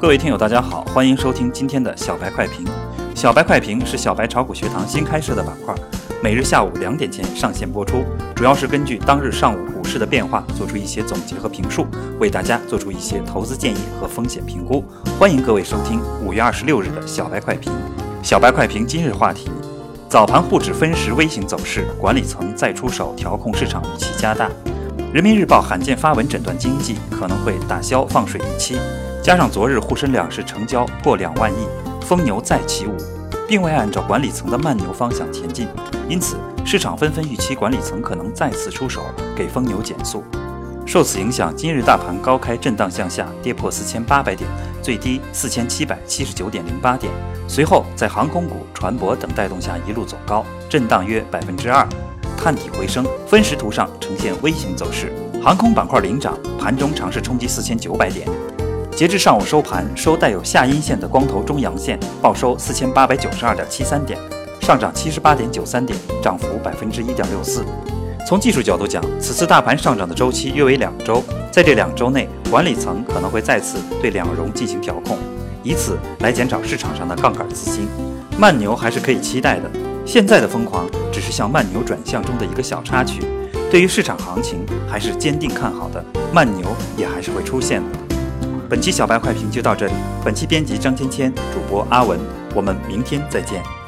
各位听友，大家好，欢迎收听今天的小白快评。小白快评是小白炒股学堂新开设的板块，每日下午两点前上线播出，主要是根据当日上午股市的变化做出一些总结和评述，为大家做出一些投资建议和风险评估。欢迎各位收听五月二十六日的小白快评。小白快评今日话题：早盘沪指分时微型走势，管理层再出手调控市场预期加大。人民日报罕见发文诊断经济可能会打消放水预期。加上昨日沪深两市成交破两万亿，疯牛再起舞，并未按照管理层的慢牛方向前进，因此市场纷纷预期管理层可能再次出手给疯牛减速。受此影响，今日大盘高开震荡向下，跌破四千八百点，最低四千七百七十九点零八点。随后在航空股、船舶等带动下一路走高，震荡约百分之二，探底回升。分时图上呈现微型走势，航空板块领涨，盘中尝试冲击四千九百点。截至上午收盘，收带有下阴线的光头中阳线，报收四千八百九十二点七三点，上涨七十八点九三点，涨幅百分之一点六四。从技术角度讲，此次大盘上涨的周期约为两周，在这两周内，管理层可能会再次对两融进行调控，以此来减少市场上的杠杆资金。慢牛还是可以期待的，现在的疯狂只是向慢牛转向中的一个小插曲。对于市场行情，还是坚定看好的，慢牛也还是会出现的。本期小白快评就到这里。本期编辑张芊芊，主播阿文，我们明天再见。